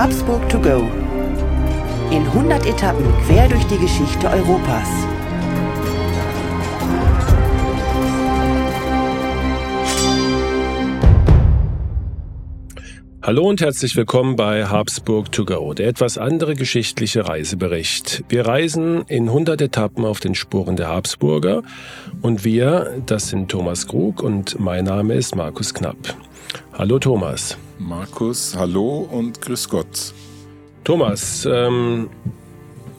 Habsburg to go. In 100 Etappen quer durch die Geschichte Europas. Hallo und herzlich willkommen bei Habsburg to go, der etwas andere geschichtliche Reisebericht. Wir reisen in 100 Etappen auf den Spuren der Habsburger und wir, das sind Thomas Krug und mein Name ist Markus Knapp. Hallo Thomas. Markus, hallo und grüß Gott. Thomas, ähm,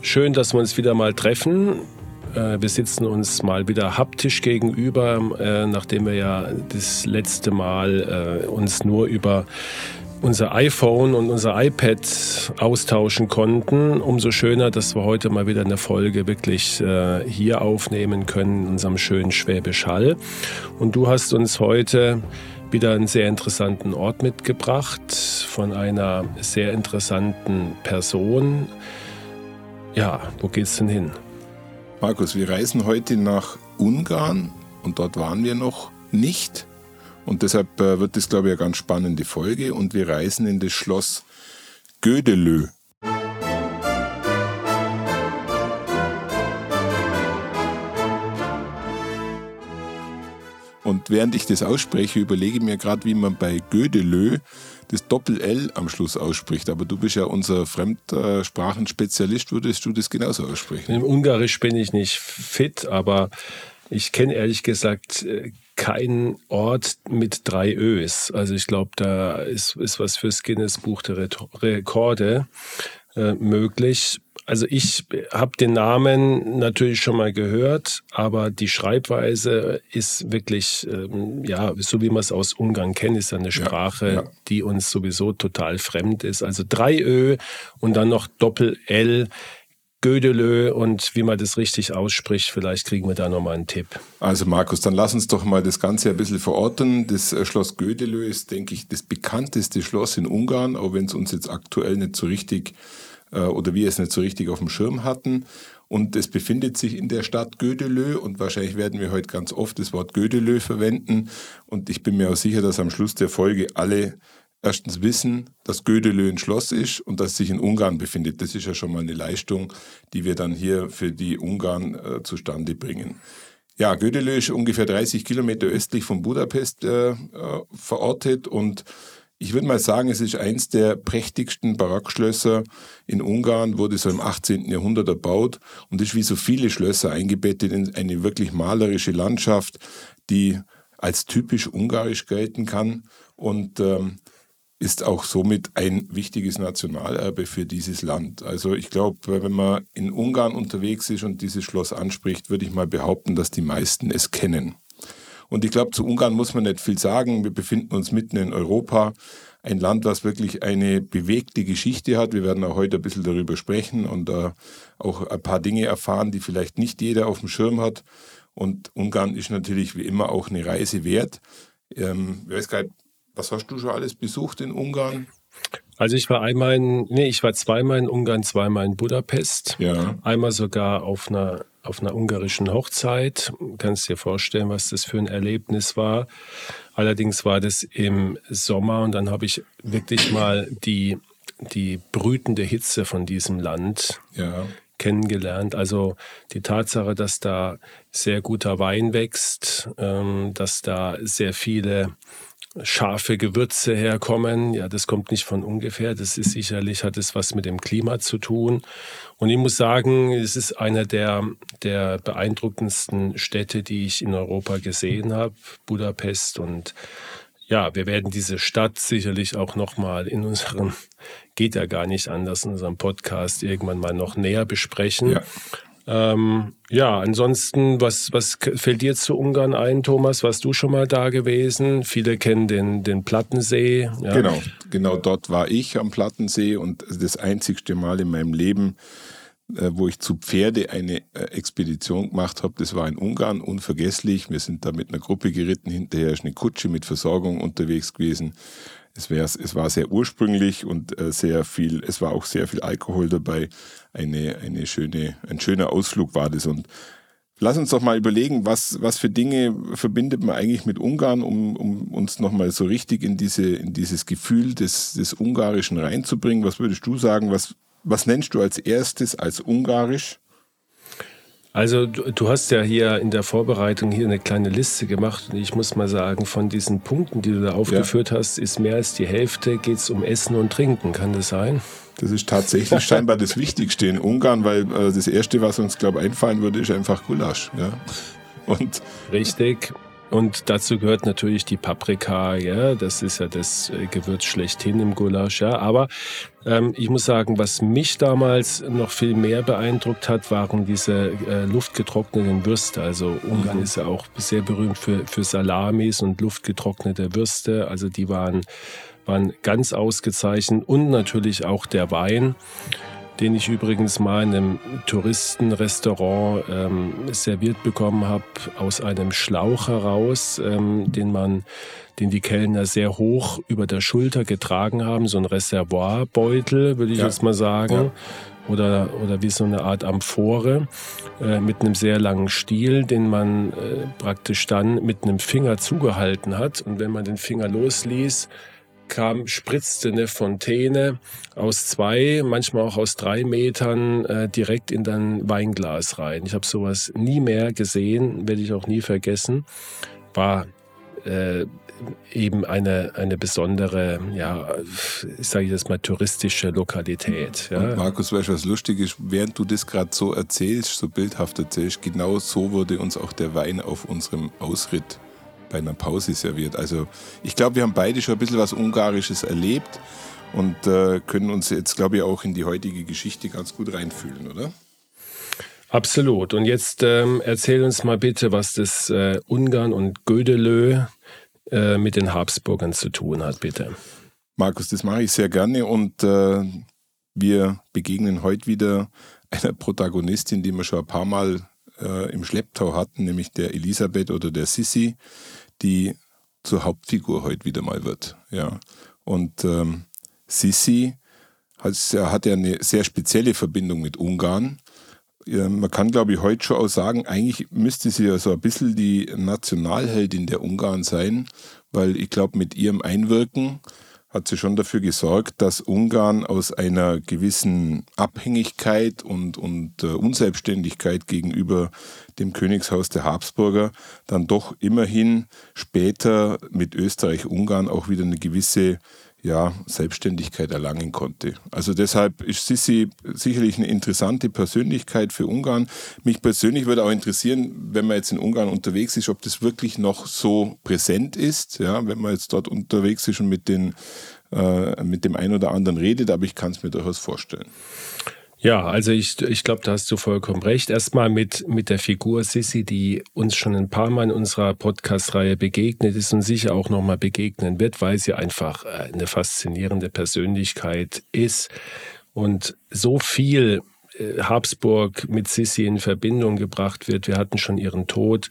schön, dass wir uns wieder mal treffen. Äh, wir sitzen uns mal wieder haptisch gegenüber, äh, nachdem wir ja das letzte Mal äh, uns nur über unser iPhone und unser iPad austauschen konnten. Umso schöner, dass wir heute mal wieder eine Folge wirklich äh, hier aufnehmen können in unserem schönen Schwäbisch Hall. Und du hast uns heute wieder einen sehr interessanten Ort mitgebracht von einer sehr interessanten Person. Ja, wo geht's denn hin? Markus, wir reisen heute nach Ungarn und dort waren wir noch nicht. Und deshalb äh, wird das, glaube ich, eine ganz spannende Folge. Und wir reisen in das Schloss Gödelö. Während ich das ausspreche, überlege mir gerade, wie man bei Gödelö das Doppel-L am Schluss ausspricht. Aber du bist ja unser Fremdsprachenspezialist, würdest du das genauso aussprechen? Im Ungarisch bin ich nicht fit, aber ich kenne ehrlich gesagt äh, keinen Ort mit drei Ös. Also ich glaube, da ist, ist was fürs Guinness Buch der Rekorde äh, möglich. Also ich habe den Namen natürlich schon mal gehört, aber die Schreibweise ist wirklich, ähm, ja, so wie man es aus Ungarn kennt, ist eine Sprache, ja, ja. die uns sowieso total fremd ist. Also drei Ö und dann noch Doppel-L Gödelö und wie man das richtig ausspricht. Vielleicht kriegen wir da nochmal einen Tipp. Also Markus, dann lass uns doch mal das Ganze ein bisschen verorten. Das äh, Schloss Gödelö ist, denke ich, das bekannteste Schloss in Ungarn, auch wenn es uns jetzt aktuell nicht so richtig oder wir es nicht so richtig auf dem Schirm hatten. Und es befindet sich in der Stadt Gödelö und wahrscheinlich werden wir heute ganz oft das Wort Gödelö verwenden. Und ich bin mir auch sicher, dass am Schluss der Folge alle erstens wissen, dass Gödelö ein Schloss ist und dass es sich in Ungarn befindet. Das ist ja schon mal eine Leistung, die wir dann hier für die Ungarn äh, zustande bringen. Ja, Gödelö ist ungefähr 30 Kilometer östlich von Budapest äh, äh, verortet und ich würde mal sagen, es ist eins der prächtigsten Barockschlösser in Ungarn, wurde so im 18. Jahrhundert erbaut und ist wie so viele Schlösser eingebettet in eine wirklich malerische Landschaft, die als typisch ungarisch gelten kann. Und ähm, ist auch somit ein wichtiges Nationalerbe für dieses Land. Also ich glaube, wenn man in Ungarn unterwegs ist und dieses Schloss anspricht, würde ich mal behaupten, dass die meisten es kennen. Und ich glaube, zu Ungarn muss man nicht viel sagen. Wir befinden uns mitten in Europa. Ein Land, was wirklich eine bewegte Geschichte hat. Wir werden auch heute ein bisschen darüber sprechen und äh, auch ein paar Dinge erfahren, die vielleicht nicht jeder auf dem Schirm hat. Und Ungarn ist natürlich wie immer auch eine Reise wert. Ähm, ich weiß gar nicht, was hast du schon alles besucht in Ungarn? Also ich war einmal in, nee, ich war zweimal in Ungarn, zweimal in Budapest. Ja. Einmal sogar auf einer, auf einer ungarischen Hochzeit. Kannst dir vorstellen, was das für ein Erlebnis war. Allerdings war das im Sommer und dann habe ich wirklich mal die, die brütende Hitze von diesem Land ja. kennengelernt. Also die Tatsache, dass da sehr guter Wein wächst, ähm, dass da sehr viele scharfe Gewürze herkommen. Ja, das kommt nicht von ungefähr. Das ist sicherlich, hat es was mit dem Klima zu tun. Und ich muss sagen, es ist einer der, der beeindruckendsten Städte, die ich in Europa gesehen habe, Budapest. Und ja, wir werden diese Stadt sicherlich auch nochmal in unserem, geht ja gar nicht anders, in unserem Podcast irgendwann mal noch näher besprechen. Ja. Ähm, ja, ansonsten, was, was fällt dir zu Ungarn ein, Thomas? Warst du schon mal da gewesen? Viele kennen den, den Plattensee. Ja. Genau, genau dort war ich am Plattensee und das einzigste Mal in meinem Leben, äh, wo ich zu Pferde eine äh, Expedition gemacht habe, das war in Ungarn, unvergesslich. Wir sind da mit einer Gruppe geritten, hinterher ist eine Kutsche mit Versorgung unterwegs gewesen. Es, wär, es war sehr ursprünglich und äh, sehr viel, es war auch sehr viel Alkohol dabei. Eine, eine schöne, ein schöner Ausflug war das. Und lass uns doch mal überlegen, was, was für Dinge verbindet man eigentlich mit Ungarn, um, um uns nochmal so richtig in, diese, in dieses Gefühl des, des Ungarischen reinzubringen. Was würdest du sagen? Was, was nennst du als erstes als Ungarisch? Also du, du, hast ja hier in der Vorbereitung hier eine kleine Liste gemacht und ich muss mal sagen, von diesen Punkten, die du da aufgeführt ja. hast, ist mehr als die Hälfte geht es um Essen und Trinken. Kann das sein? Das ist tatsächlich scheinbar das Wichtigste in Ungarn, weil äh, das Erste, was uns, glaube ich, einfallen würde, ist einfach Gulasch. Ja? Und Richtig. Und dazu gehört natürlich die Paprika, ja, das ist ja das äh, Gewürz schlechthin im Gulasch, ja. Aber ähm, ich muss sagen, was mich damals noch viel mehr beeindruckt hat, waren diese äh, luftgetrockneten Würste. Also Ungarn mhm. ist ja auch sehr berühmt für, für Salamis und luftgetrocknete Würste. Also die waren, waren ganz ausgezeichnet und natürlich auch der Wein den ich übrigens mal in einem Touristenrestaurant ähm, serviert bekommen habe, aus einem Schlauch heraus, ähm, den man, den die Kellner sehr hoch über der Schulter getragen haben, so ein Reservoirbeutel, würde ich ja. jetzt mal sagen. Ja. Oder, oder wie so eine Art Amphore äh, mit einem sehr langen Stiel, den man äh, praktisch dann mit einem Finger zugehalten hat. Und wenn man den Finger losließ, kam, spritzte eine Fontäne aus zwei, manchmal auch aus drei Metern äh, direkt in dein Weinglas rein. Ich habe sowas nie mehr gesehen, werde ich auch nie vergessen. War äh, eben eine, eine besondere, ja, ich sage jetzt mal, touristische Lokalität. Ja. Markus, weißt du, was lustig ist? Während du das gerade so erzählst, so bildhaft erzählst, genau so wurde uns auch der Wein auf unserem Ausritt bei einer Pause serviert. Also ich glaube, wir haben beide schon ein bisschen was Ungarisches erlebt und äh, können uns jetzt, glaube ich, auch in die heutige Geschichte ganz gut reinfühlen, oder? Absolut. Und jetzt ähm, erzähl uns mal bitte, was das äh, Ungarn und Gödelö äh, mit den Habsburgern zu tun hat, bitte. Markus, das mache ich sehr gerne und äh, wir begegnen heute wieder einer Protagonistin, die wir schon ein paar Mal äh, im Schlepptau hatten, nämlich der Elisabeth oder der Sissi, die zur Hauptfigur heute wieder mal wird. Ja. Und ähm, Sissi hat, hat ja eine sehr spezielle Verbindung mit Ungarn. Ja, man kann, glaube ich, heute schon auch sagen, eigentlich müsste sie ja so ein bisschen die Nationalheldin der Ungarn sein, weil ich glaube, mit ihrem Einwirken hat sie schon dafür gesorgt, dass Ungarn aus einer gewissen Abhängigkeit und, und äh, Unselbstständigkeit gegenüber dem Königshaus der Habsburger dann doch immerhin später mit Österreich-Ungarn auch wieder eine gewisse ja, Selbstständigkeit erlangen konnte. Also deshalb ist Sissi sicherlich eine interessante Persönlichkeit für Ungarn. Mich persönlich würde auch interessieren, wenn man jetzt in Ungarn unterwegs ist, ob das wirklich noch so präsent ist, ja, wenn man jetzt dort unterwegs ist und mit, den, äh, mit dem einen oder anderen redet, aber ich kann es mir durchaus vorstellen. Ja, also ich, ich glaube, da hast du vollkommen recht. Erstmal mit, mit der Figur Sissy, die uns schon ein paar Mal in unserer Podcast-Reihe begegnet ist und sicher auch nochmal begegnen wird, weil sie einfach äh, eine faszinierende Persönlichkeit ist und so viel äh, Habsburg mit Sissi in Verbindung gebracht wird. Wir hatten schon ihren Tod,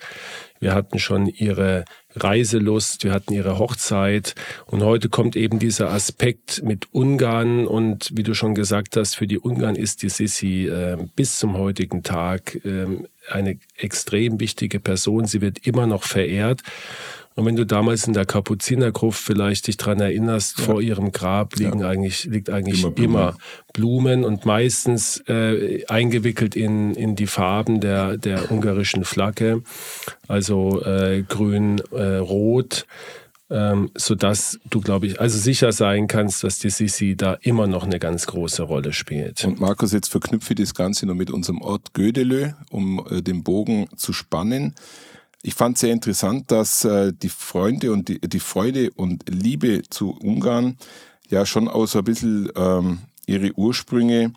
wir hatten schon ihre Reiselust, wir hatten ihre Hochzeit. Und heute kommt eben dieser Aspekt mit Ungarn. Und wie du schon gesagt hast, für die Ungarn ist die Sissi äh, bis zum heutigen Tag äh, eine extrem wichtige Person. Sie wird immer noch verehrt und wenn du damals in der Kapuzinergruft vielleicht dich dran erinnerst, ja. vor ihrem Grab liegen ja. eigentlich, liegt eigentlich immer Blumen, immer Blumen und meistens äh, eingewickelt in, in die Farben der, der ungarischen Flagge, also äh, grün, äh, rot. Ähm, sodass du, glaube ich, also sicher sein kannst, dass die Sisi da immer noch eine ganz große Rolle spielt. Und Markus, jetzt verknüpfe ich das Ganze noch mit unserem Ort Gödelö, um äh, den Bogen zu spannen. Ich fand sehr interessant, dass äh, die Freunde und die, die Freude und Liebe zu Ungarn ja schon auch so ein bisschen ähm, ihre Ursprünge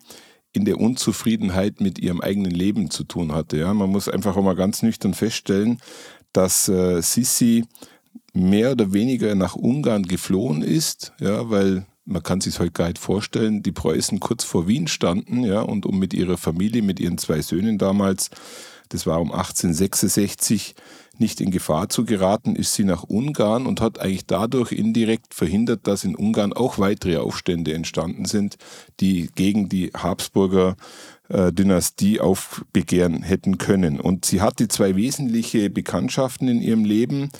in der Unzufriedenheit mit ihrem eigenen Leben zu tun hatte. Ja, man muss einfach auch mal ganz nüchtern feststellen, dass äh, Sissi mehr oder weniger nach Ungarn geflohen ist, ja, weil man kann sich heute gar nicht vorstellen, die Preußen kurz vor Wien standen, ja, und um mit ihrer Familie, mit ihren zwei Söhnen damals das war um 1866, nicht in Gefahr zu geraten, ist sie nach Ungarn und hat eigentlich dadurch indirekt verhindert, dass in Ungarn auch weitere Aufstände entstanden sind, die gegen die Habsburger äh, Dynastie aufbegehren hätten können. Und sie hatte zwei wesentliche Bekanntschaften in ihrem Leben.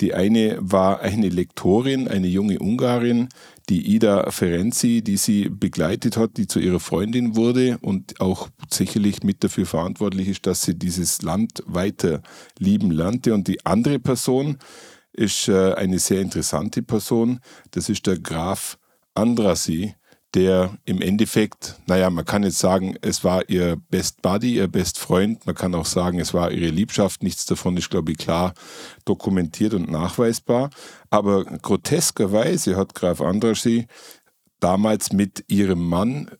Die eine war eine Lektorin, eine junge Ungarin, die Ida Ferenzi, die sie begleitet hat, die zu ihrer Freundin wurde und auch sicherlich mit dafür verantwortlich ist, dass sie dieses Land weiter lieben lernte. Und die andere Person ist äh, eine sehr interessante Person, das ist der Graf Andrassy, der im Endeffekt, naja, man kann jetzt sagen, es war ihr Best Buddy, ihr Best Freund, man kann auch sagen, es war ihre Liebschaft, nichts davon ist, glaube ich, klar dokumentiert und nachweisbar. Aber groteskerweise hat Graf Andrassy damals mit ihrem Mann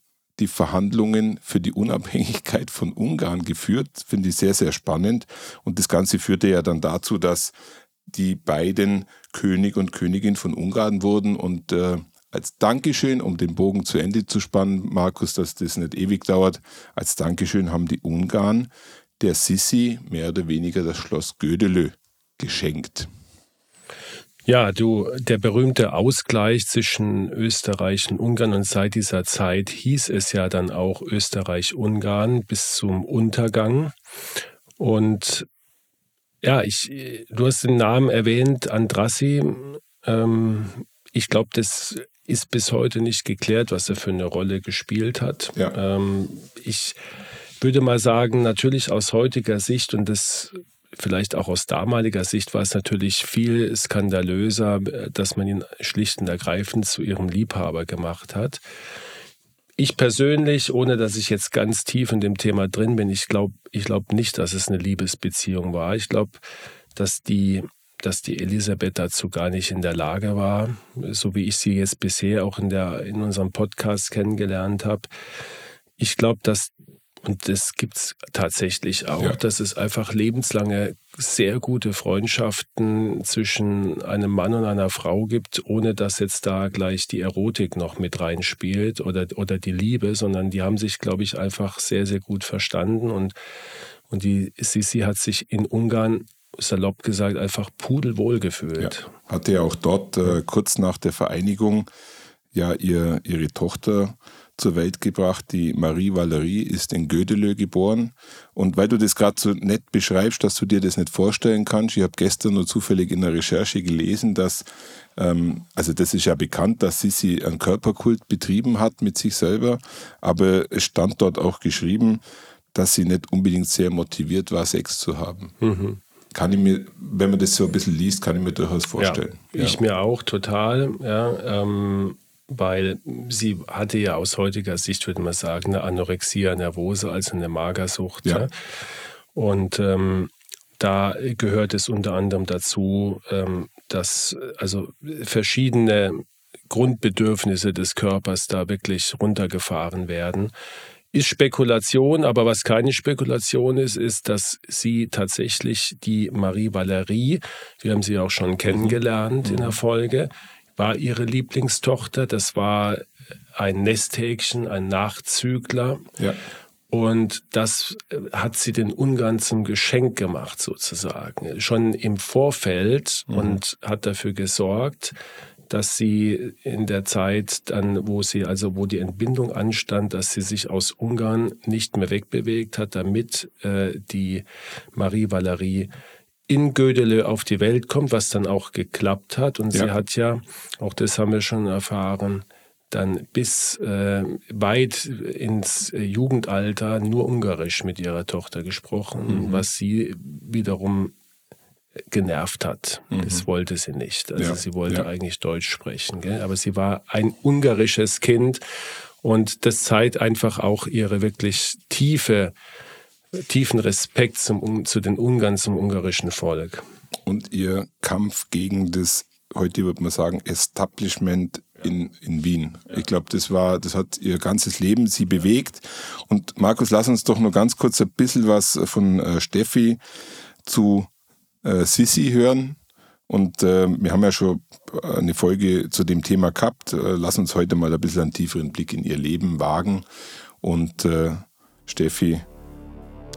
die Verhandlungen für die Unabhängigkeit von Ungarn geführt, finde ich sehr, sehr spannend. Und das Ganze führte ja dann dazu, dass die beiden König und Königin von Ungarn wurden und äh, als Dankeschön, um den Bogen zu Ende zu spannen, Markus, dass das nicht ewig dauert, als Dankeschön haben die Ungarn der Sissi mehr oder weniger das Schloss Gödelö geschenkt. Ja, du, der berühmte Ausgleich zwischen Österreich und Ungarn und seit dieser Zeit hieß es ja dann auch Österreich-Ungarn bis zum Untergang. Und ja, ich, du hast den Namen erwähnt, Andrassi. Ähm, ich glaube, das ist bis heute nicht geklärt, was er für eine Rolle gespielt hat. Ja. Ähm, ich würde mal sagen, natürlich aus heutiger Sicht und das vielleicht auch aus damaliger Sicht war es natürlich viel skandalöser, dass man ihn schlicht und ergreifend zu ihrem Liebhaber gemacht hat. Ich persönlich, ohne dass ich jetzt ganz tief in dem Thema drin bin, ich glaube ich glaub nicht, dass es eine Liebesbeziehung war. Ich glaube, dass die dass die Elisabeth dazu gar nicht in der Lage war, so wie ich sie jetzt bisher auch in, der, in unserem Podcast kennengelernt habe. Ich glaube, dass, und das gibt es tatsächlich auch, ja. dass es einfach lebenslange sehr gute Freundschaften zwischen einem Mann und einer Frau gibt, ohne dass jetzt da gleich die Erotik noch mit reinspielt oder, oder die Liebe, sondern die haben sich, glaube ich, einfach sehr, sehr gut verstanden und und die Sisi hat sich in Ungarn salopp gesagt, einfach pudelwohl gefühlt. Ja, hatte ja auch dort äh, kurz nach der Vereinigung ja ihr, ihre Tochter zur Welt gebracht. Die Marie Valerie ist in Gödelö geboren. Und weil du das gerade so nett beschreibst, dass du dir das nicht vorstellen kannst, ich habe gestern nur zufällig in der Recherche gelesen, dass, ähm, also das ist ja bekannt, dass Sissi einen Körperkult betrieben hat mit sich selber, aber es stand dort auch geschrieben, dass sie nicht unbedingt sehr motiviert war, Sex zu haben. Mhm kann ich mir, wenn man das so ein bisschen liest, kann ich mir durchaus vorstellen. Ja, ich mir auch total, ja, ähm, weil sie hatte ja aus heutiger Sicht, würde man sagen, eine Anorexia nervose, also eine Magersucht. Ja. Und ähm, da gehört es unter anderem dazu, ähm, dass also verschiedene Grundbedürfnisse des Körpers da wirklich runtergefahren werden ist Spekulation, aber was keine Spekulation ist, ist, dass sie tatsächlich die Marie Valerie, wir haben sie auch schon kennengelernt mhm. in der Folge, war ihre Lieblingstochter. Das war ein Nesthäkchen, ein Nachzügler. Ja. Und das hat sie den Ungarn zum Geschenk gemacht, sozusagen. Schon im Vorfeld mhm. und hat dafür gesorgt, dass sie in der Zeit dann, wo sie, also wo die Entbindung anstand, dass sie sich aus Ungarn nicht mehr wegbewegt hat, damit äh, die Marie Valerie in Gödele auf die Welt kommt, was dann auch geklappt hat. Und ja. sie hat ja, auch das haben wir schon erfahren, dann bis äh, weit ins Jugendalter nur Ungarisch mit ihrer Tochter gesprochen, mhm. was sie wiederum genervt hat. Mhm. Das wollte sie nicht. Also ja. sie wollte ja. eigentlich Deutsch sprechen. Gell? Aber sie war ein ungarisches Kind und das zeigt einfach auch ihre wirklich tiefe, tiefen Respekt zum, zu den Ungarn, zum ungarischen Volk. Und ihr Kampf gegen das, heute würde man sagen, Establishment in, in Wien. Ich glaube, das war, das hat ihr ganzes Leben sie bewegt. Und Markus, lass uns doch nur ganz kurz ein bisschen was von äh, Steffi zu äh, Sissi hören. Und äh, wir haben ja schon eine Folge zu dem Thema gehabt. Äh, lass uns heute mal ein bisschen einen tieferen Blick in ihr Leben wagen. Und äh, Steffi,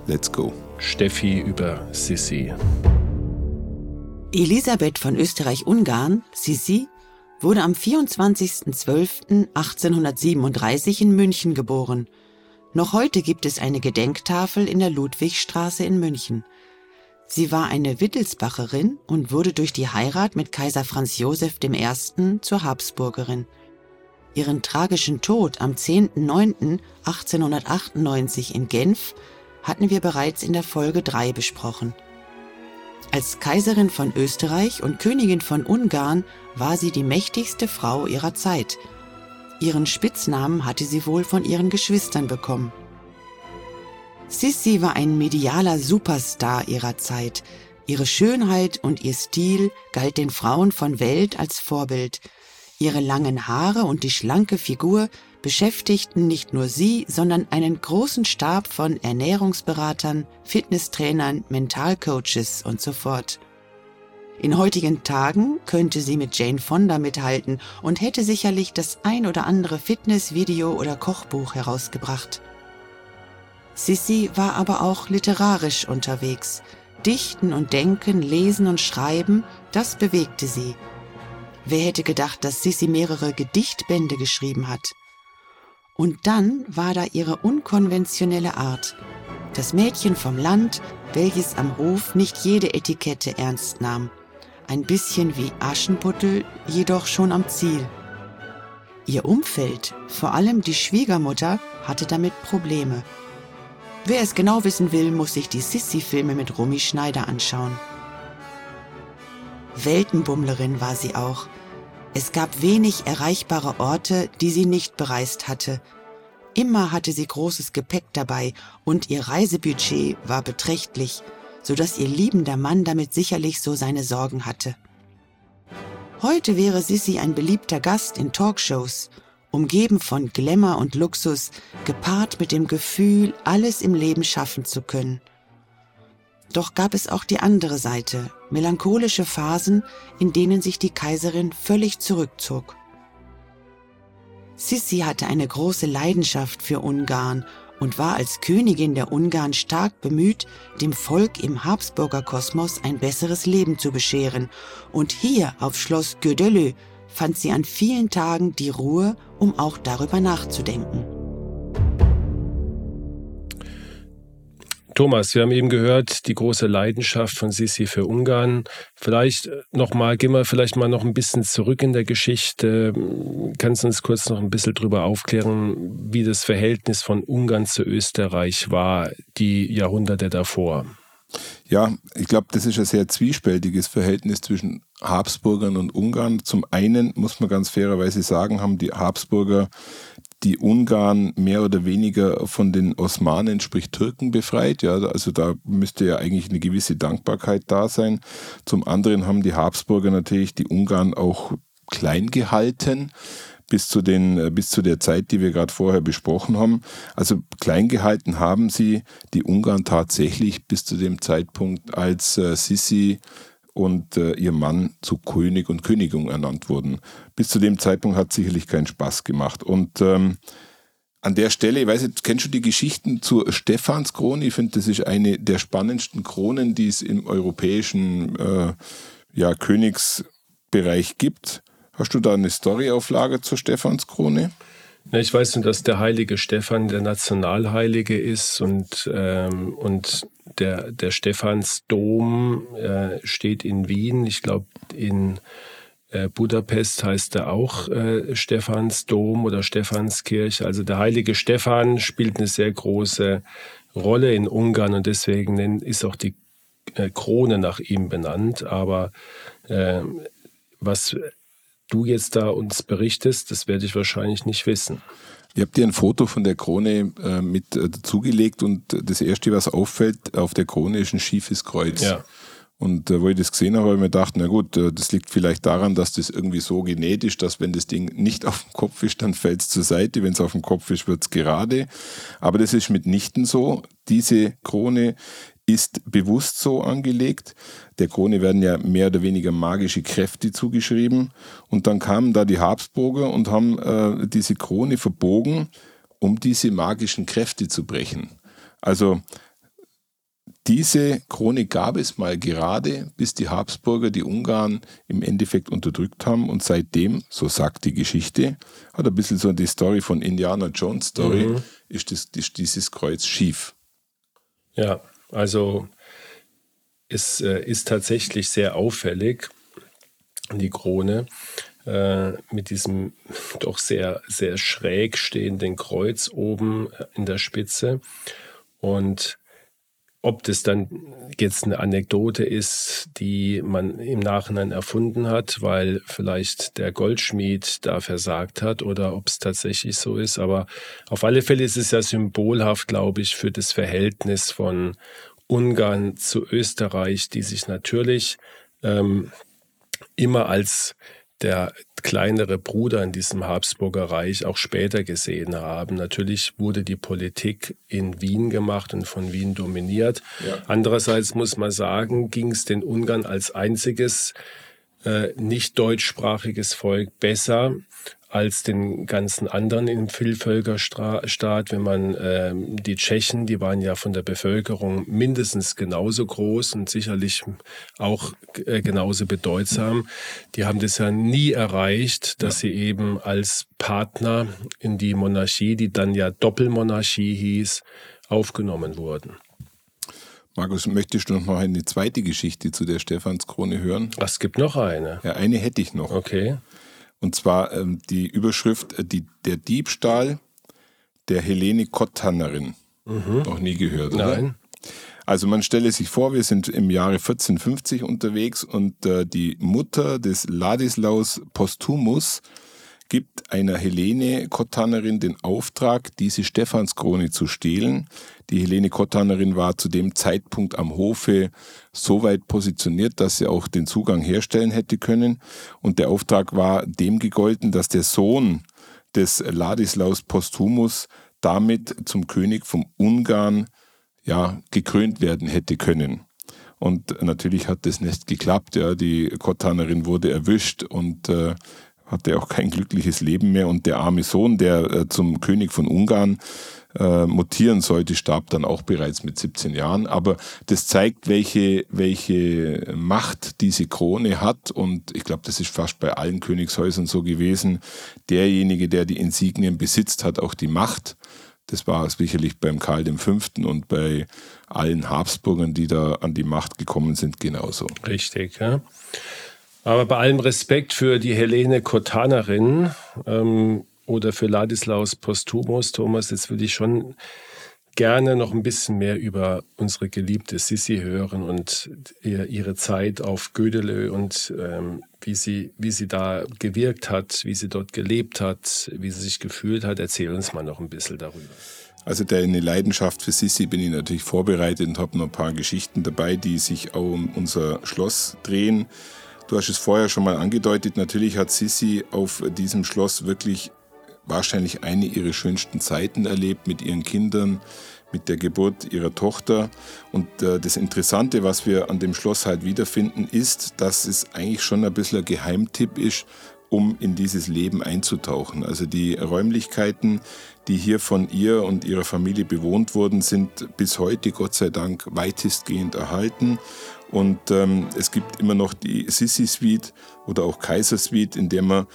let's go. Steffi über Sissi. Elisabeth von Österreich-Ungarn, Sissi, wurde am 24.12.1837 in München geboren. Noch heute gibt es eine Gedenktafel in der Ludwigstraße in München. Sie war eine Wittelsbacherin und wurde durch die Heirat mit Kaiser Franz Josef I. zur Habsburgerin. Ihren tragischen Tod am 10.09.1898 in Genf hatten wir bereits in der Folge 3 besprochen. Als Kaiserin von Österreich und Königin von Ungarn war sie die mächtigste Frau ihrer Zeit. Ihren Spitznamen hatte sie wohl von ihren Geschwistern bekommen. Sissi war ein medialer Superstar ihrer Zeit. Ihre Schönheit und ihr Stil galt den Frauen von Welt als Vorbild. Ihre langen Haare und die schlanke Figur beschäftigten nicht nur sie, sondern einen großen Stab von Ernährungsberatern, Fitnesstrainern, Mentalcoaches und so fort. In heutigen Tagen könnte sie mit Jane Fonda mithalten und hätte sicherlich das ein oder andere Fitnessvideo oder Kochbuch herausgebracht. Sissy war aber auch literarisch unterwegs. Dichten und Denken, Lesen und Schreiben, das bewegte sie. Wer hätte gedacht, dass Sissy mehrere Gedichtbände geschrieben hat? Und dann war da ihre unkonventionelle Art. Das Mädchen vom Land, welches am Hof nicht jede Etikette ernst nahm. Ein bisschen wie Aschenputtel, jedoch schon am Ziel. Ihr Umfeld, vor allem die Schwiegermutter, hatte damit Probleme. Wer es genau wissen will, muss sich die Sissy-Filme mit Romy Schneider anschauen. Weltenbummlerin war sie auch. Es gab wenig erreichbare Orte, die sie nicht bereist hatte. Immer hatte sie großes Gepäck dabei und ihr Reisebudget war beträchtlich, so dass ihr liebender Mann damit sicherlich so seine Sorgen hatte. Heute wäre Sissy ein beliebter Gast in Talkshows, umgeben von Glamour und Luxus, gepaart mit dem Gefühl, alles im Leben schaffen zu können. Doch gab es auch die andere Seite, melancholische Phasen, in denen sich die Kaiserin völlig zurückzog. Sissi hatte eine große Leidenschaft für Ungarn und war als Königin der Ungarn stark bemüht, dem Volk im Habsburger Kosmos ein besseres Leben zu bescheren. Und hier auf Schloss Gödelö fand sie an vielen Tagen die Ruhe, um auch darüber nachzudenken. Thomas, wir haben eben gehört, die große Leidenschaft von Sissi für Ungarn. Vielleicht äh, nochmal, gehen wir vielleicht mal noch ein bisschen zurück in der Geschichte. Kannst du uns kurz noch ein bisschen darüber aufklären, wie das Verhältnis von Ungarn zu Österreich war, die Jahrhunderte davor? Ja, ich glaube, das ist ein sehr zwiespältiges Verhältnis zwischen Habsburgern und Ungarn. Zum einen muss man ganz fairerweise sagen, haben die Habsburger die Ungarn mehr oder weniger von den Osmanen, sprich Türken, befreit. Ja, also da müsste ja eigentlich eine gewisse Dankbarkeit da sein. Zum anderen haben die Habsburger natürlich die Ungarn auch klein gehalten bis zu, den, bis zu der Zeit, die wir gerade vorher besprochen haben. Also klein gehalten haben sie die Ungarn tatsächlich bis zu dem Zeitpunkt, als äh, Sissi und äh, ihr Mann zu König und Königin ernannt wurden. Bis zu dem Zeitpunkt hat sicherlich keinen Spaß gemacht. Und ähm, an der Stelle, ich weiß nicht, kennst du die Geschichten zur Stephanskrone? Ich finde, das ist eine der spannendsten Kronen, die es im europäischen äh, ja, Königsbereich gibt. Hast du da eine Storyauflage zur Stephanskrone? Ich weiß nur, dass der heilige Stephan der Nationalheilige ist und, ähm, und der, der Stephansdom äh, steht in Wien. Ich glaube, in äh, Budapest heißt er auch äh, Stephansdom oder Stephanskirche. Also der heilige Stephan spielt eine sehr große Rolle in Ungarn und deswegen ist auch die äh, Krone nach ihm benannt. Aber äh, was du jetzt da uns berichtest, das werde ich wahrscheinlich nicht wissen. Ihr habt dir ein Foto von der Krone äh, mit äh, dazugelegt und das erste, was auffällt, auf der Krone ist ein schiefes Kreuz. Ja. Und äh, wo ich das gesehen habe, habe ich mir gedacht, na gut, äh, das liegt vielleicht daran, dass das irgendwie so genäht ist, dass wenn das Ding nicht auf dem Kopf ist, dann fällt es zur Seite. Wenn es auf dem Kopf ist, wird es gerade. Aber das ist mitnichten so. Diese Krone ist bewusst so angelegt. Der Krone werden ja mehr oder weniger magische Kräfte zugeschrieben. Und dann kamen da die Habsburger und haben äh, diese Krone verbogen, um diese magischen Kräfte zu brechen. Also diese Krone gab es mal gerade, bis die Habsburger die Ungarn im Endeffekt unterdrückt haben. Und seitdem, so sagt die Geschichte, hat ein bisschen so die Story von Indiana Jones Story, mhm. ist, das, ist dieses Kreuz schief. Ja, also es äh, ist tatsächlich sehr auffällig, die Krone äh, mit diesem doch sehr, sehr schräg stehenden Kreuz oben in der Spitze. Und ob das dann jetzt eine Anekdote ist, die man im Nachhinein erfunden hat, weil vielleicht der Goldschmied da versagt hat oder ob es tatsächlich so ist. Aber auf alle Fälle ist es ja symbolhaft, glaube ich, für das Verhältnis von Ungarn zu Österreich, die sich natürlich ähm, immer als der kleinere Bruder in diesem Habsburger Reich auch später gesehen haben. Natürlich wurde die Politik in Wien gemacht und von Wien dominiert. Ja. Andererseits muss man sagen, ging es den Ungarn als einziges äh, nicht deutschsprachiges Volk besser als den ganzen anderen im Vielvölkerstaat. Wenn man äh, die Tschechen, die waren ja von der Bevölkerung mindestens genauso groß und sicherlich auch äh, genauso bedeutsam. Die haben das ja nie erreicht, dass sie eben als Partner in die Monarchie, die dann ja Doppelmonarchie hieß, aufgenommen wurden. Markus, möchtest du noch mal eine zweite Geschichte zu der Stephanskrone hören? Es gibt noch eine. Ja, eine hätte ich noch. Okay. Und zwar ähm, die Überschrift äh, die, Der Diebstahl der Helene Kottannerin. Mhm. Noch nie gehört, oder? Nein. Also man stelle sich vor, wir sind im Jahre 1450 unterwegs und äh, die Mutter des Ladislaus Postumus gibt einer Helene Kottannerin den Auftrag, diese Stephanskrone zu stehlen. Die Helene Kottannerin war zu dem Zeitpunkt am Hofe so weit positioniert, dass sie auch den Zugang herstellen hätte können. Und der Auftrag war dem gegolten, dass der Sohn des Ladislaus Postumus damit zum König vom Ungarn ja, gekrönt werden hätte können. Und natürlich hat das nicht geklappt. Ja. Die Kottannerin wurde erwischt und äh, hatte auch kein glückliches Leben mehr und der arme Sohn, der äh, zum König von Ungarn äh, mutieren sollte, starb dann auch bereits mit 17 Jahren. Aber das zeigt, welche, welche Macht diese Krone hat und ich glaube, das ist fast bei allen Königshäusern so gewesen. Derjenige, der die Insignien besitzt, hat auch die Macht. Das war sicherlich beim Karl V. und bei allen Habsburgern, die da an die Macht gekommen sind, genauso. Richtig, ja. Aber bei allem Respekt für die Helene Kotanerin ähm, oder für Ladislaus Postumus, Thomas, jetzt würde ich schon gerne noch ein bisschen mehr über unsere geliebte Sissi hören und ihre Zeit auf Gödelö und ähm, wie, sie, wie sie da gewirkt hat, wie sie dort gelebt hat, wie sie sich gefühlt hat. Erzähl uns mal noch ein bisschen darüber. Also deine Leidenschaft für Sissi bin ich natürlich vorbereitet und habe noch ein paar Geschichten dabei, die sich auch um unser Schloss drehen. Du hast es vorher schon mal angedeutet, natürlich hat Sissi auf diesem Schloss wirklich wahrscheinlich eine ihrer schönsten Zeiten erlebt mit ihren Kindern, mit der Geburt ihrer Tochter. Und äh, das Interessante, was wir an dem Schloss halt wiederfinden, ist, dass es eigentlich schon ein bisschen ein Geheimtipp ist, um in dieses Leben einzutauchen. Also die Räumlichkeiten, die hier von ihr und ihrer Familie bewohnt wurden, sind bis heute Gott sei Dank weitestgehend erhalten. Und ähm, es gibt immer noch die Sissi Suite oder auch Kaiser Suite, in der man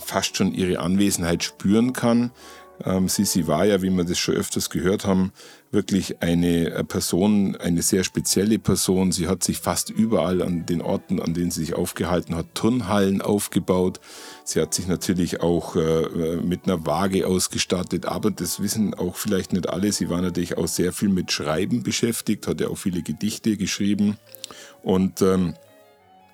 fast schon ihre Anwesenheit spüren kann. Ähm, Sissi war ja, wie wir das schon öfters gehört haben, wirklich eine äh, Person, eine sehr spezielle Person. Sie hat sich fast überall an den Orten, an denen sie sich aufgehalten hat, Turnhallen aufgebaut. Sie hat sich natürlich auch äh, äh, mit einer Waage ausgestattet, aber das wissen auch vielleicht nicht alle. Sie war natürlich auch sehr viel mit Schreiben beschäftigt, hat ja auch viele Gedichte geschrieben und ähm,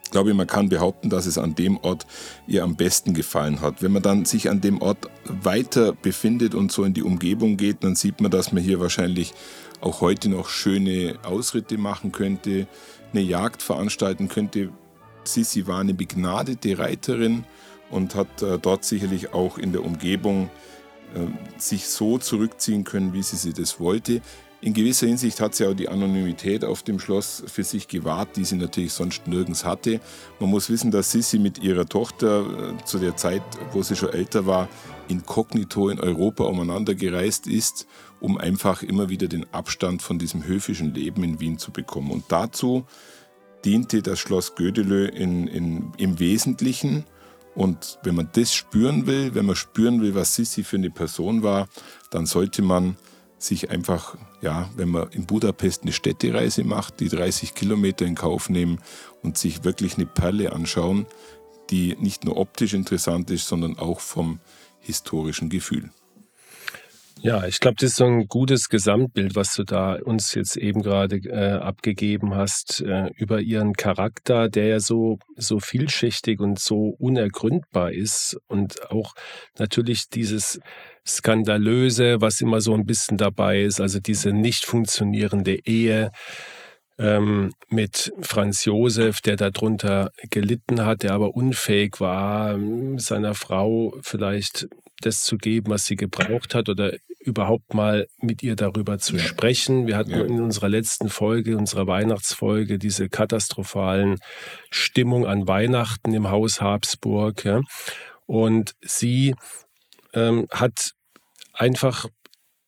ich glaube, man kann behaupten, dass es an dem Ort ihr am besten gefallen hat. Wenn man dann sich an dem Ort weiter befindet und so in die Umgebung geht, dann sieht man, dass man hier wahrscheinlich auch heute noch schöne Ausritte machen könnte, eine Jagd veranstalten könnte. Sissi war eine begnadete Reiterin und hat äh, dort sicherlich auch in der Umgebung äh, sich so zurückziehen können, wie sie, sie das wollte. In gewisser Hinsicht hat sie auch die Anonymität auf dem Schloss für sich gewahrt, die sie natürlich sonst nirgends hatte. Man muss wissen, dass Sissi mit ihrer Tochter äh, zu der Zeit, wo sie schon älter war, inkognito in Europa umeinander gereist ist, um einfach immer wieder den Abstand von diesem höfischen Leben in Wien zu bekommen. Und dazu diente das Schloss Gödelö in, in, im Wesentlichen. Und wenn man das spüren will, wenn man spüren will, was Sissi für eine Person war, dann sollte man sich einfach, ja, wenn man in Budapest eine Städtereise macht, die 30 Kilometer in Kauf nehmen und sich wirklich eine Perle anschauen, die nicht nur optisch interessant ist, sondern auch vom historischen Gefühl. Ja, ich glaube, das ist so ein gutes Gesamtbild, was du da uns jetzt eben gerade äh, abgegeben hast äh, über ihren Charakter, der ja so so vielschichtig und so unergründbar ist und auch natürlich dieses skandalöse, was immer so ein bisschen dabei ist, also diese nicht funktionierende Ehe ähm, mit Franz Josef, der darunter gelitten hat, der aber unfähig war, seiner Frau vielleicht das zu geben, was sie gebraucht hat oder überhaupt mal mit ihr darüber zu sprechen. Wir hatten in unserer letzten Folge, unserer Weihnachtsfolge, diese katastrophalen Stimmung an Weihnachten im Haus Habsburg. Ja. Und sie ähm, hat einfach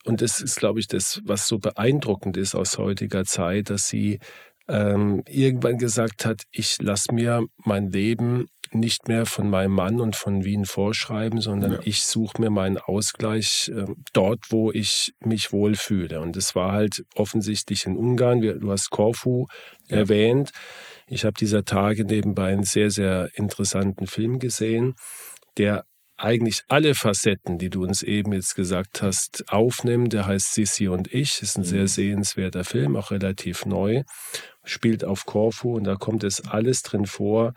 und das ist, glaube ich, das, was so beeindruckend ist aus heutiger Zeit, dass sie ähm, irgendwann gesagt hat, ich lasse mir mein Leben nicht mehr von meinem Mann und von Wien vorschreiben, sondern ja. ich suche mir meinen Ausgleich äh, dort, wo ich mich wohlfühle. Und das war halt offensichtlich in Ungarn. Du hast Korfu ja. erwähnt. Ich habe dieser Tage nebenbei einen sehr, sehr interessanten Film gesehen, der eigentlich alle Facetten, die du uns eben jetzt gesagt hast, aufnimmt. Der heißt Sissi und ich. Ist ein sehr mhm. sehenswerter Film, auch relativ neu. Spielt auf Korfu und da kommt es alles drin vor.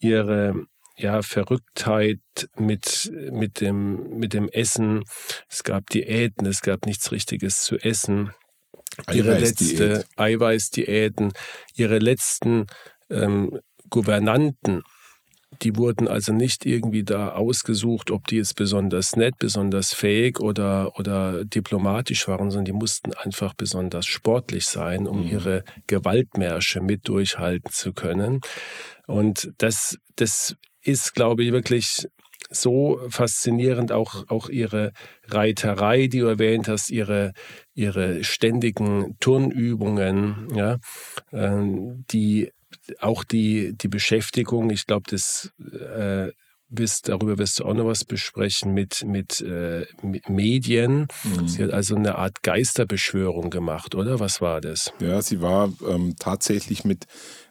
Ihre ja, Verrücktheit mit, mit, dem, mit dem Essen. Es gab Diäten, es gab nichts Richtiges zu essen. Ihre letzte Eiweißdiäten, ihre letzten ähm, Gouvernanten die wurden also nicht irgendwie da ausgesucht, ob die jetzt besonders nett, besonders fähig oder, oder diplomatisch waren, sondern die mussten einfach besonders sportlich sein, um mhm. ihre Gewaltmärsche mit durchhalten zu können. Und das, das ist, glaube ich, wirklich so faszinierend, auch, auch ihre Reiterei, die du erwähnt hast, ihre, ihre ständigen Turnübungen, ja, äh, die auch die, die Beschäftigung, ich glaube, das äh, wirst, darüber wirst du auch noch was besprechen mit, mit, äh, mit Medien. Mhm. Sie hat also eine Art Geisterbeschwörung gemacht, oder? Was war das? Ja, sie war ähm, tatsächlich mit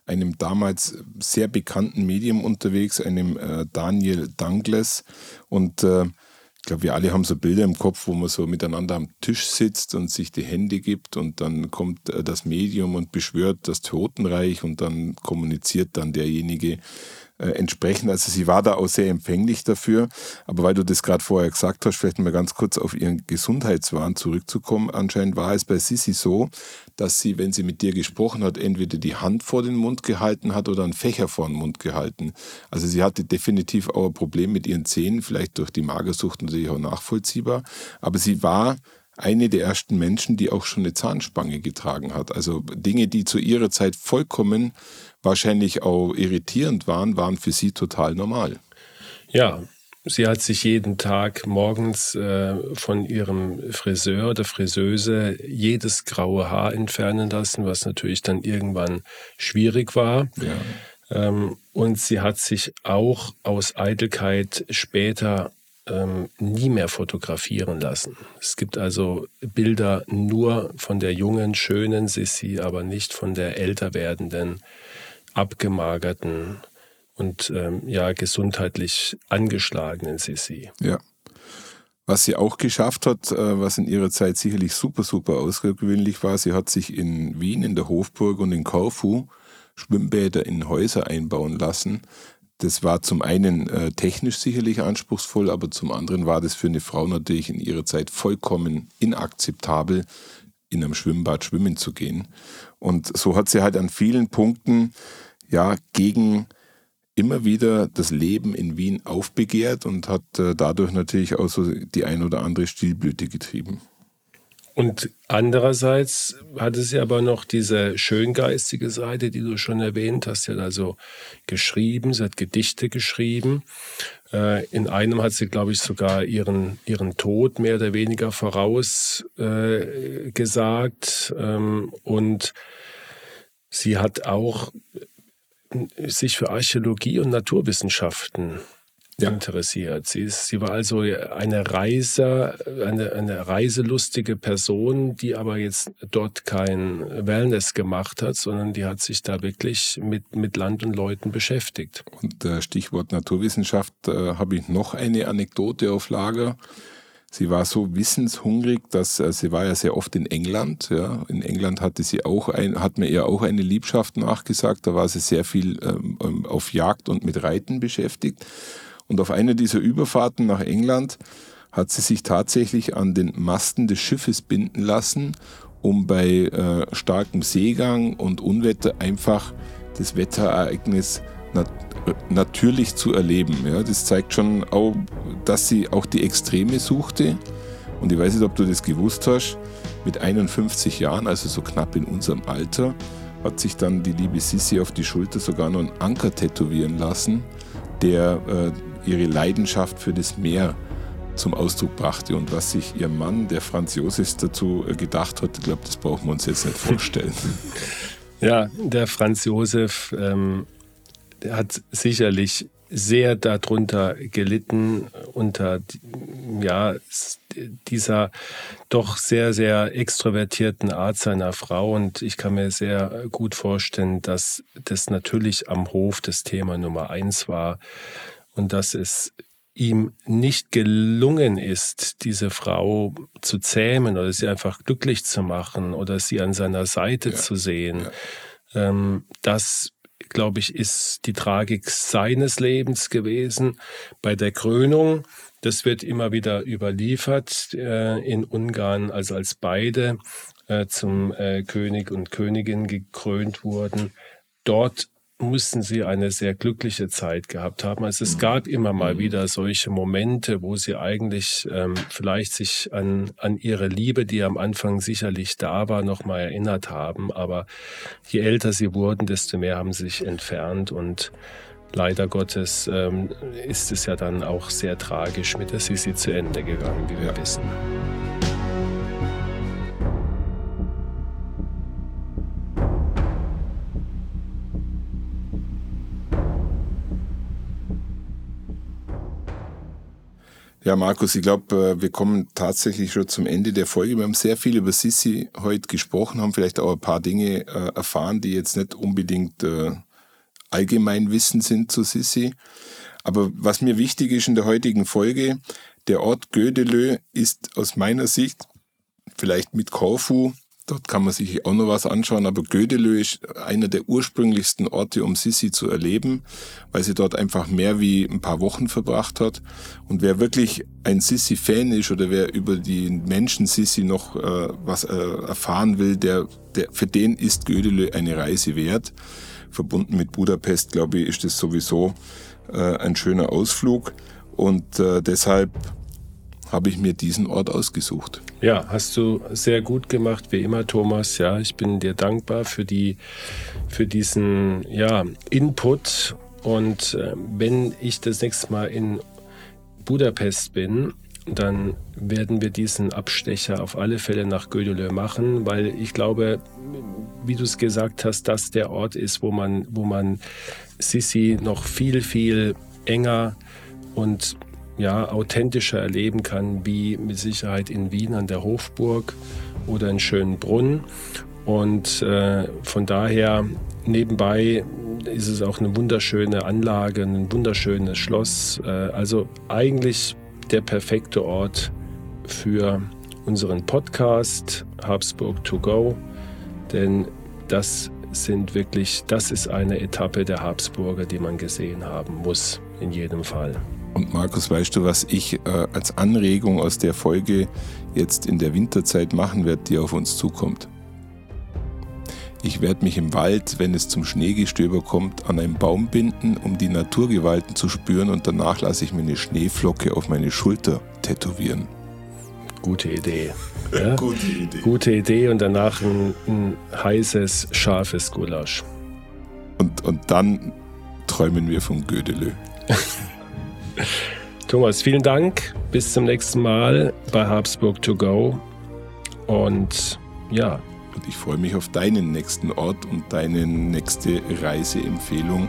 einem damals sehr bekannten Medium unterwegs, einem äh, Daniel Dangles. Und äh, ich glaube, wir alle haben so Bilder im Kopf, wo man so miteinander am Tisch sitzt und sich die Hände gibt und dann kommt äh, das Medium und beschwört das Totenreich und dann kommuniziert dann derjenige entsprechen. Also sie war da auch sehr empfänglich dafür. Aber weil du das gerade vorher gesagt hast, vielleicht mal ganz kurz auf ihren Gesundheitswahn zurückzukommen. Anscheinend war es bei Sissi so, dass sie, wenn sie mit dir gesprochen hat, entweder die Hand vor den Mund gehalten hat oder einen Fächer vor den Mund gehalten. Also sie hatte definitiv auch ein Problem mit ihren Zähnen, vielleicht durch die Magersucht natürlich auch nachvollziehbar. Aber sie war eine der ersten Menschen, die auch schon eine Zahnspange getragen hat. Also Dinge, die zu ihrer Zeit vollkommen wahrscheinlich auch irritierend waren, waren für sie total normal. Ja, sie hat sich jeden Tag morgens äh, von ihrem Friseur oder Friseuse jedes graue Haar entfernen lassen, was natürlich dann irgendwann schwierig war. Ja. Ähm, und sie hat sich auch aus Eitelkeit später ähm, nie mehr fotografieren lassen. Es gibt also Bilder nur von der jungen, schönen Sissi, aber nicht von der älter werdenden abgemagerten und ähm, ja gesundheitlich angeschlagenen Sissi. Ja. Was sie auch geschafft hat, äh, was in ihrer Zeit sicherlich super, super außergewöhnlich war, sie hat sich in Wien, in der Hofburg und in Korfu Schwimmbäder in Häuser einbauen lassen. Das war zum einen äh, technisch sicherlich anspruchsvoll, aber zum anderen war das für eine Frau natürlich in ihrer Zeit vollkommen inakzeptabel, in einem Schwimmbad schwimmen zu gehen. Und so hat sie halt an vielen Punkten ja gegen immer wieder das Leben in Wien aufbegehrt und hat äh, dadurch natürlich auch so die ein oder andere Stilblüte getrieben. Und andererseits hatte sie aber noch diese schöngeistige Seite, die du schon erwähnt hast. Sie hat also geschrieben, sie hat Gedichte geschrieben. Äh, in einem hat sie, glaube ich, sogar ihren, ihren Tod mehr oder weniger vorausgesagt. Äh, ähm, und sie hat auch sich für Archäologie und Naturwissenschaften ja. interessiert. Sie, ist, sie war also eine Reiser, eine, eine reiselustige Person, die aber jetzt dort kein Wellness gemacht hat, sondern die hat sich da wirklich mit, mit Land und Leuten beschäftigt. Und äh, Stichwort Naturwissenschaft äh, habe ich noch eine Anekdote auf Lager. Sie war so wissenshungrig, dass äh, sie war ja sehr oft in England. Ja. In England hatte sie auch ein, hat mir ihr auch eine Liebschaft nachgesagt. Da war sie sehr viel ähm, ähm auf Jagd und mit Reiten beschäftigt. Und auf einer dieser Überfahrten nach England hat sie sich tatsächlich an den Masten des Schiffes binden lassen, um bei äh, starkem Seegang und Unwetter einfach das Wetterereignis nat natürlich zu erleben. Ja, das zeigt schon auch, dass sie auch die Extreme suchte. Und ich weiß nicht, ob du das gewusst hast, mit 51 Jahren, also so knapp in unserem Alter, hat sich dann die liebe Sissi auf die Schulter sogar noch einen Anker tätowieren lassen, der äh, ihre Leidenschaft für das Meer zum Ausdruck brachte und was sich ihr Mann, der Franz Josef, dazu äh, gedacht hat, ich glaube, das brauchen wir uns jetzt nicht vorstellen. Ja, der Franz Josef ähm, der hat sicherlich sehr darunter gelitten unter ja dieser doch sehr sehr extrovertierten Art seiner Frau. Und ich kann mir sehr gut vorstellen, dass das natürlich am Hof das Thema Nummer eins war und dass es ihm nicht gelungen ist, diese Frau zu zähmen oder sie einfach glücklich zu machen oder sie an seiner Seite ja, zu sehen, ja. ähm, das glaube ich, ist die Tragik seines Lebens gewesen. Bei der Krönung, das wird immer wieder überliefert äh, in Ungarn, also als beide äh, zum äh, König und Königin gekrönt wurden. Dort mussten sie eine sehr glückliche Zeit gehabt haben. Also es mhm. gab immer mal mhm. wieder solche Momente, wo sie eigentlich ähm, vielleicht sich an, an ihre Liebe, die am Anfang sicherlich da war, nochmal erinnert haben. Aber je älter sie wurden, desto mehr haben sie sich entfernt und leider Gottes ähm, ist es ja dann auch sehr tragisch mit der Sisi zu Ende gegangen, wie wir ja. wissen. Ja, Markus, ich glaube, äh, wir kommen tatsächlich schon zum Ende der Folge. Wir haben sehr viel über Sissi heute gesprochen, haben vielleicht auch ein paar Dinge äh, erfahren, die jetzt nicht unbedingt äh, Allgemeinwissen sind zu Sissi. Aber was mir wichtig ist in der heutigen Folge, der Ort Gödelö ist aus meiner Sicht vielleicht mit Korfu Dort kann man sich auch noch was anschauen, aber Gödelö ist einer der ursprünglichsten Orte, um Sissi zu erleben, weil sie dort einfach mehr wie ein paar Wochen verbracht hat. Und wer wirklich ein Sissi-Fan ist oder wer über die Menschen Sissi noch äh, was äh, erfahren will, der, der, für den ist Gödelö eine Reise wert. Verbunden mit Budapest, glaube ich, ist das sowieso äh, ein schöner Ausflug. Und äh, deshalb habe ich mir diesen Ort ausgesucht. Ja, hast du sehr gut gemacht, wie immer, Thomas. Ja, ich bin dir dankbar für die, für diesen, ja, Input. Und äh, wenn ich das nächste Mal in Budapest bin, dann werden wir diesen Abstecher auf alle Fälle nach Gödelö machen, weil ich glaube, wie du es gesagt hast, dass der Ort ist, wo man, wo man Sissi noch viel, viel enger und ja, authentischer erleben kann, wie mit Sicherheit in Wien an der Hofburg oder in Schönbrunn. Und äh, von daher nebenbei ist es auch eine wunderschöne Anlage, ein wunderschönes Schloss. Äh, also eigentlich der perfekte Ort für unseren Podcast Habsburg to go, denn das sind wirklich, das ist eine Etappe der Habsburger, die man gesehen haben muss, in jedem Fall. Und Markus, weißt du, was ich äh, als Anregung aus der Folge jetzt in der Winterzeit machen werde, die auf uns zukommt? Ich werde mich im Wald, wenn es zum Schneegestöber kommt, an einen Baum binden, um die Naturgewalten zu spüren und danach lasse ich mir eine Schneeflocke auf meine Schulter tätowieren. Gute Idee. Ja? Gute Idee. Gute Idee und danach ein, ein heißes, scharfes Gulasch. Und, und dann träumen wir von Gödelö. Thomas, vielen Dank. Bis zum nächsten Mal bei Habsburg to go. Und ja. Und ich freue mich auf deinen nächsten Ort und deine nächste Reiseempfehlung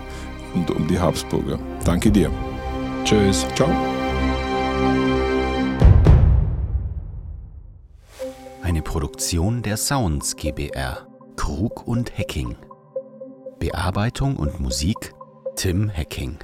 rund um die Habsburger. Danke dir. Tschüss. Ciao. Eine Produktion der Sounds GBR. Krug und Hacking. Bearbeitung und Musik Tim Hacking.